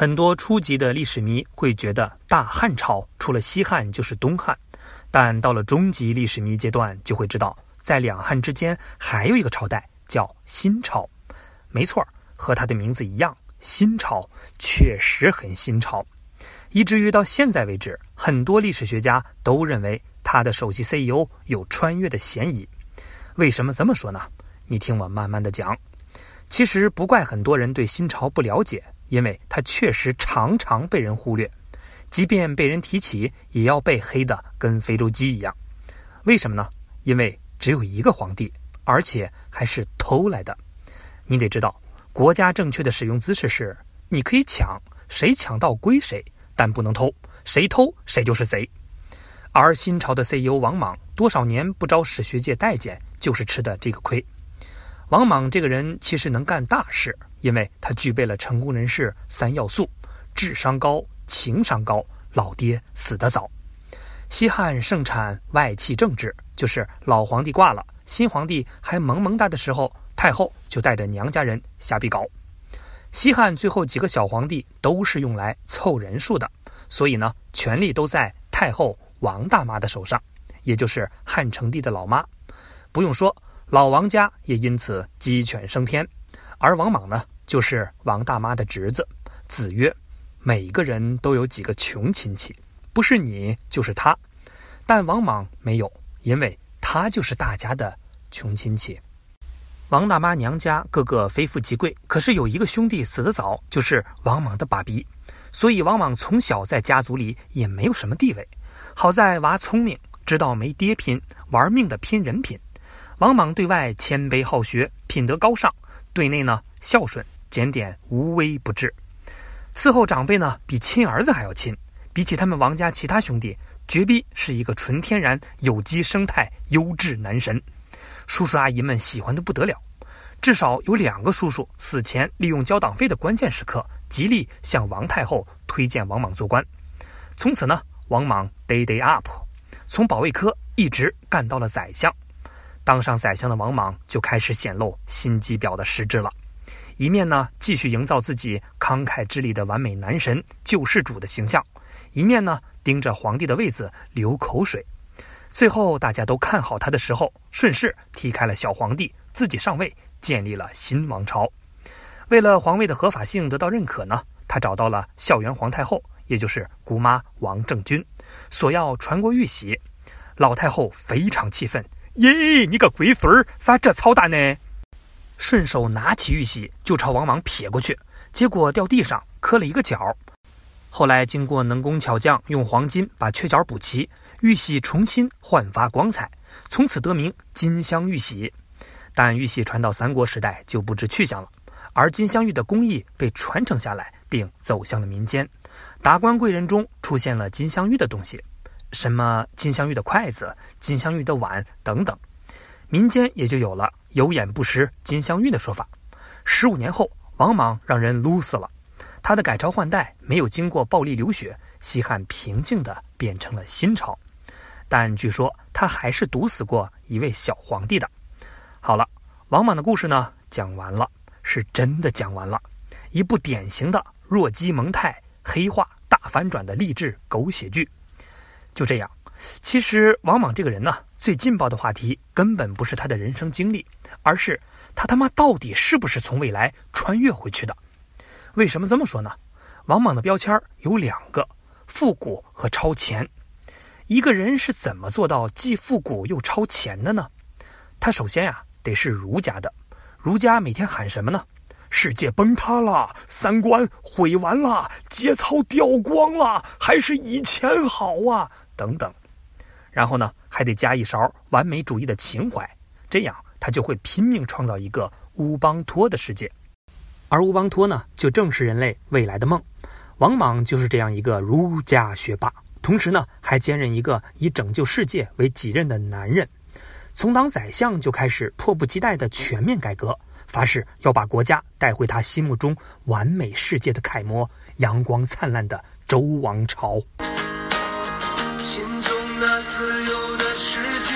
很多初级的历史迷会觉得大汉朝除了西汉就是东汉，但到了中级历史迷阶段就会知道，在两汉之间还有一个朝代叫新朝。没错，和它的名字一样，新朝确实很新潮，以至于到现在为止，很多历史学家都认为他的首席 CEO 有穿越的嫌疑。为什么这么说呢？你听我慢慢的讲。其实不怪很多人对新朝不了解。因为他确实常常被人忽略，即便被人提起，也要被黑的跟非洲鸡一样。为什么呢？因为只有一个皇帝，而且还是偷来的。你得知道，国家正确的使用姿势是：你可以抢，谁抢到归谁，但不能偷，谁偷谁就是贼。而新朝的 CEO 王莽多少年不招史学界待见，就是吃的这个亏。王莽这个人其实能干大事。因为他具备了成功人士三要素：智商高、情商高、老爹死得早。西汉盛产外戚政治，就是老皇帝挂了，新皇帝还萌萌哒的时候，太后就带着娘家人瞎逼搞。西汉最后几个小皇帝都是用来凑人数的，所以呢，权力都在太后王大妈的手上，也就是汉成帝的老妈。不用说，老王家也因此鸡犬升天。而王莽呢，就是王大妈的侄子。子曰：“每个人都有几个穷亲戚，不是你就是他。但王莽没有，因为他就是大家的穷亲戚。王大妈娘家个个非富即贵，可是有一个兄弟死得早，就是王莽的爸比。所以王莽从小在家族里也没有什么地位。好在娃聪明，知道没爹拼，玩命的拼人品。王莽对外谦卑好学，品德高尚。”对内呢孝顺检点无微不至，伺候长辈呢比亲儿子还要亲。比起他们王家其他兄弟，绝逼是一个纯天然有机生态优质男神。叔叔阿姨们喜欢的不得了。至少有两个叔叔死前利用交党费的关键时刻，极力向王太后推荐王莽做官。从此呢，王莽 day day up，从保卫科一直干到了宰相。当上宰相的王莽就开始显露心机婊的实质了，一面呢继续营造自己慷慨之力的完美男神救世主的形象，一面呢盯着皇帝的位子流口水。最后大家都看好他的时候，顺势踢开了小皇帝，自己上位，建立了新王朝。为了皇位的合法性得到认可呢，他找到了孝元皇太后，也就是姑妈王政君，索要传国玉玺。老太后非常气愤。耶！你个龟孙儿，咋这操蛋呢？顺手拿起玉玺就朝王莽撇过去，结果掉地上磕了一个角。后来经过能工巧匠用黄金把缺角补齐，玉玺重新焕发光彩，从此得名金镶玉玺。但玉玺传到三国时代就不知去向了，而金镶玉的工艺被传承下来，并走向了民间。达官贵人中出现了金镶玉的东西。什么金镶玉的筷子、金镶玉的碗等等，民间也就有了“有眼不识金镶玉”的说法。十五年后，王莽让人撸死了，他的改朝换代没有经过暴力流血，西汉平静的变成了新朝。但据说他还是毒死过一位小皇帝的。好了，王莽的故事呢讲完了，是真的讲完了，一部典型的弱鸡蒙太、黑化大反转的励志狗血剧。就这样，其实王莽这个人呢，最劲爆的话题根本不是他的人生经历，而是他他妈到底是不是从未来穿越回去的？为什么这么说呢？王莽的标签有两个：复古和超前。一个人是怎么做到既复古又超前的呢？他首先呀，得是儒家的。儒家每天喊什么呢？世界崩塌了，三观毁完了，节操掉光了，还是以前好啊！等等，然后呢，还得加一勺完美主义的情怀，这样他就会拼命创造一个乌邦托的世界，而乌邦托呢，就正是人类未来的梦。王莽就是这样一个儒家学霸，同时呢，还兼任一个以拯救世界为己任的男人。从当宰相就开始迫不及待的全面改革。发誓要把国家带回他心目中完美世界的楷模——阳光灿烂的周王朝。自由的世界，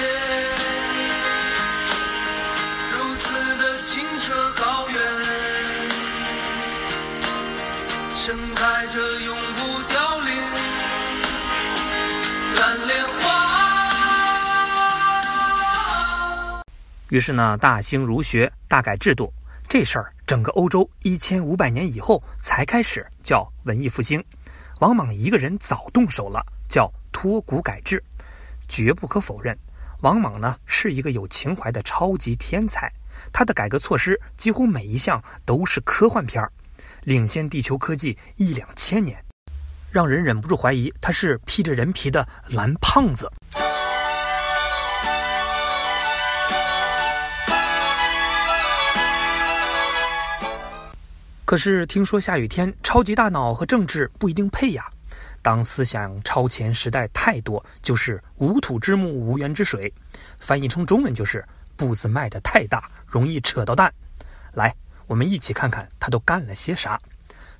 如此的清澈高远，盛开着永不凋零蓝莲花。于是呢，大兴儒学，大改制度，这事儿整个欧洲一千五百年以后才开始叫文艺复兴。王莽一个人早动手了，叫托古改制。绝不可否认，王莽呢是一个有情怀的超级天才。他的改革措施几乎每一项都是科幻片儿，领先地球科技一两千年，让人忍不住怀疑他是披着人皮的蓝胖子。可是听说下雨天，超级大脑和政治不一定配呀。当思想超前时代太多，就是无土之木，无源之水。翻译成中文就是步子迈得太大，容易扯到蛋。来，我们一起看看他都干了些啥。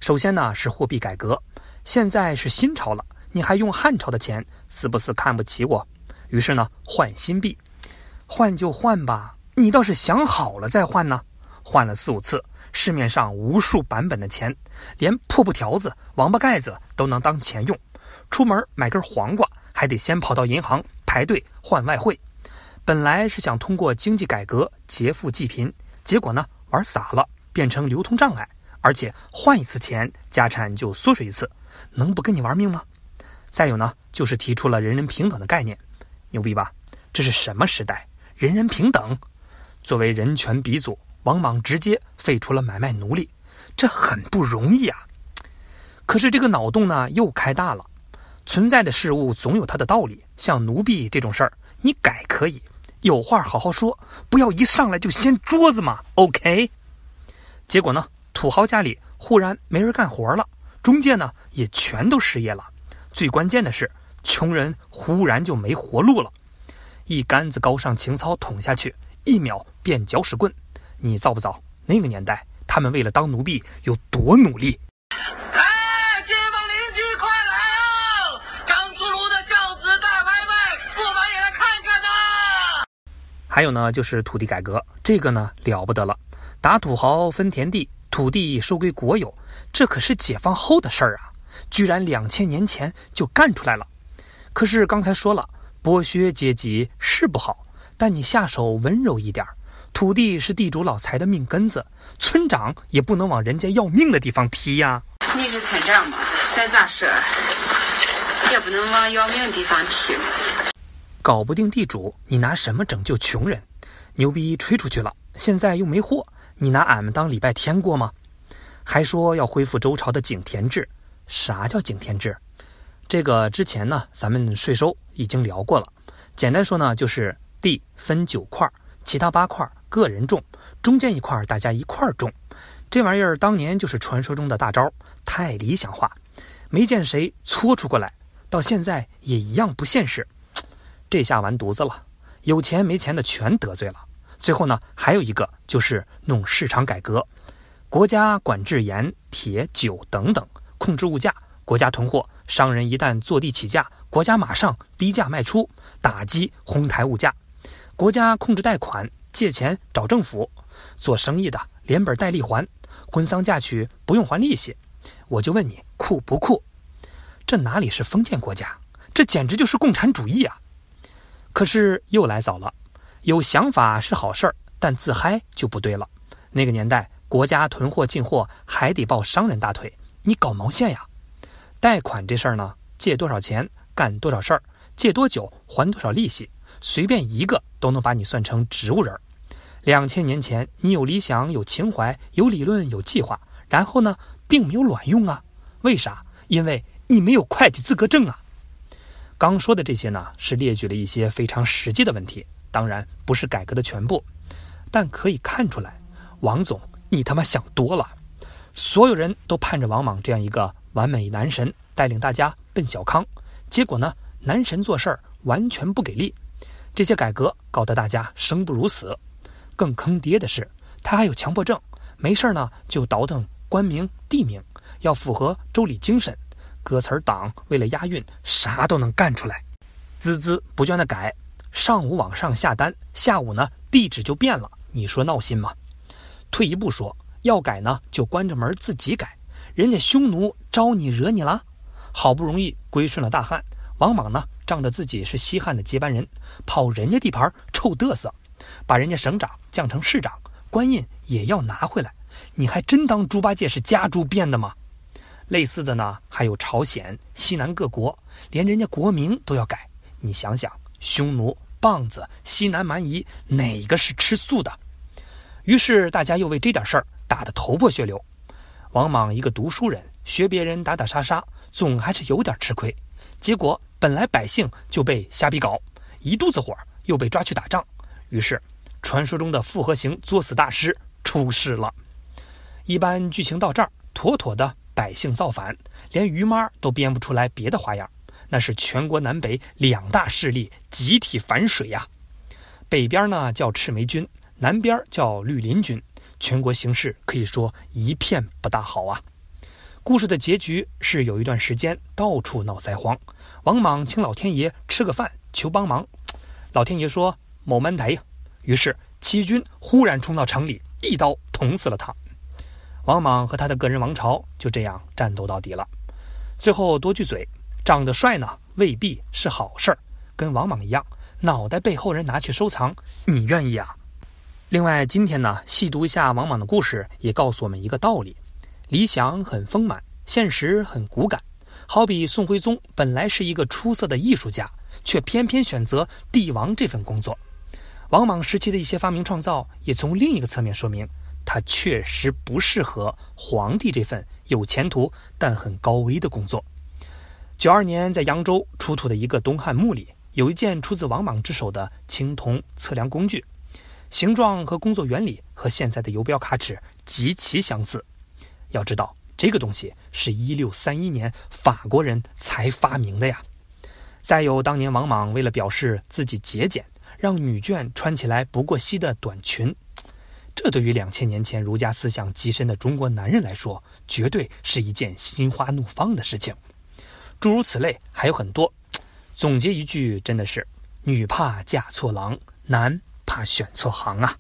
首先呢是货币改革，现在是新朝了，你还用汉朝的钱，是不是看不起我？于是呢换新币，换就换吧，你倒是想好了再换呢。换了四五次。市面上无数版本的钱，连破布条子、王八盖子都能当钱用。出门买根黄瓜，还得先跑到银行排队换外汇。本来是想通过经济改革劫富济贫，结果呢玩洒了，变成流通障碍。而且换一次钱，家产就缩水一次，能不跟你玩命吗？再有呢，就是提出了人人平等的概念，牛逼吧？这是什么时代？人人平等？作为人权鼻祖。王莽直接废除了买卖奴隶，这很不容易啊。可是这个脑洞呢又开大了。存在的事物总有它的道理，像奴婢这种事儿，你改可以，有话好好说，不要一上来就掀桌子嘛。OK。结果呢，土豪家里忽然没人干活了，中介呢也全都失业了。最关键的是，穷人忽然就没活路了，一杆子高尚情操捅下去，一秒变搅屎棍。你造不造？那个年代，他们为了当奴婢有多努力？哎，街坊邻居快来啊！刚出炉的孝子大拍卖，不买也来看看呐！还有呢，就是土地改革，这个呢了不得了，打土豪分田地，土地收归国有，这可是解放后的事儿啊！居然两千年前就干出来了。可是刚才说了，剥削阶级是不好，但你下手温柔一点儿。土地是地主老财的命根子，村长也不能往人家要命的地方踢呀。你是村长嘛，咱咋说？也不能往要命的地方提。搞不定地主，你拿什么拯救穷人？牛逼吹出去了，现在又没货，你拿俺们当礼拜天过吗？还说要恢复周朝的井田制，啥叫井田制？这个之前呢，咱们税收已经聊过了。简单说呢，就是地分九块，其他八块。个人种，中间一块儿大家一块儿种，这玩意儿当年就是传说中的大招，太理想化，没见谁搓出过来，到现在也一样不现实。这下完犊子了，有钱没钱的全得罪了。最后呢，还有一个就是弄市场改革，国家管制盐、铁、酒等等，控制物价，国家囤货，商人一旦坐地起价，国家马上低价卖出，打击哄抬物价，国家控制贷款。借钱找政府，做生意的连本带利还，婚丧嫁娶不用还利息，我就问你酷不酷？这哪里是封建国家？这简直就是共产主义啊！可是又来早了，有想法是好事儿，但自嗨就不对了。那个年代，国家囤货进货还得抱商人大腿，你搞毛线呀？贷款这事儿呢，借多少钱干多少事儿，借多久还多少利息。随便一个都能把你算成植物人。两千年前，你有理想、有情怀、有理论、有计划，然后呢，并没有卵用啊？为啥？因为你没有会计资格证啊！刚说的这些呢，是列举了一些非常实际的问题，当然不是改革的全部，但可以看出来，王总，你他妈想多了。所有人都盼着王莽这样一个完美男神带领大家奔小康，结果呢，男神做事儿完全不给力。这些改革搞得大家生不如死，更坑爹的是，他还有强迫症，没事呢就倒腾官名地名，要符合周礼精神，歌词党为了押韵，啥都能干出来，孜孜不倦的改，上午往上下单，下午呢地址就变了，你说闹心吗？退一步说，要改呢就关着门自己改，人家匈奴招你惹你了？好不容易归顺了大汉，王莽呢仗着自己是西汉的接班人，跑人家地盘臭嘚瑟，把人家省长降成市长，官印也要拿回来。你还真当猪八戒是家猪变的吗？类似的呢，还有朝鲜、西南各国，连人家国名都要改。你想想，匈奴、棒子、西南蛮夷，哪个是吃素的？于是大家又为这点事儿打得头破血流。王莽一个读书人，学别人打打杀杀，总还是有点吃亏。结果本来百姓就被瞎逼搞，一肚子火，又被抓去打仗。于是，传说中的复合型作死大师出事了。一般剧情到这儿，妥妥的百姓造反，连于妈都编不出来别的花样。那是全国南北两大势力集体反水呀。北边呢叫赤眉军，南边叫绿林军，全国形势可以说一片不大好啊。故事的结局是有一段时间到处闹灾荒，王莽请老天爷吃个饭求帮忙，老天爷说某门台呀，于是齐军忽然冲到城里，一刀捅死了他。王莽和他的个人王朝就这样战斗到底了。最后多句嘴，长得帅呢未必是好事儿，跟王莽一样，脑袋被后人拿去收藏，你愿意啊？另外，今天呢细读一下王莽的故事，也告诉我们一个道理：理想很丰满，现实很骨感。好比宋徽宗本来是一个出色的艺术家，却偏偏选择帝王这份工作。王莽时期的一些发明创造，也从另一个侧面说明。他确实不适合皇帝这份有前途但很高危的工作。九二年，在扬州出土的一个东汉墓里，有一件出自王莽之手的青铜测量工具，形状和工作原理和现在的游标卡尺极其相似。要知道，这个东西是一六三一年法国人才发明的呀。再有，当年王莽为了表示自己节俭，让女眷穿起来不过膝的短裙。这对于两千年前儒家思想极深的中国男人来说，绝对是一件心花怒放的事情。诸如此类还有很多。总结一句，真的是女怕嫁错郎，男怕选错行啊。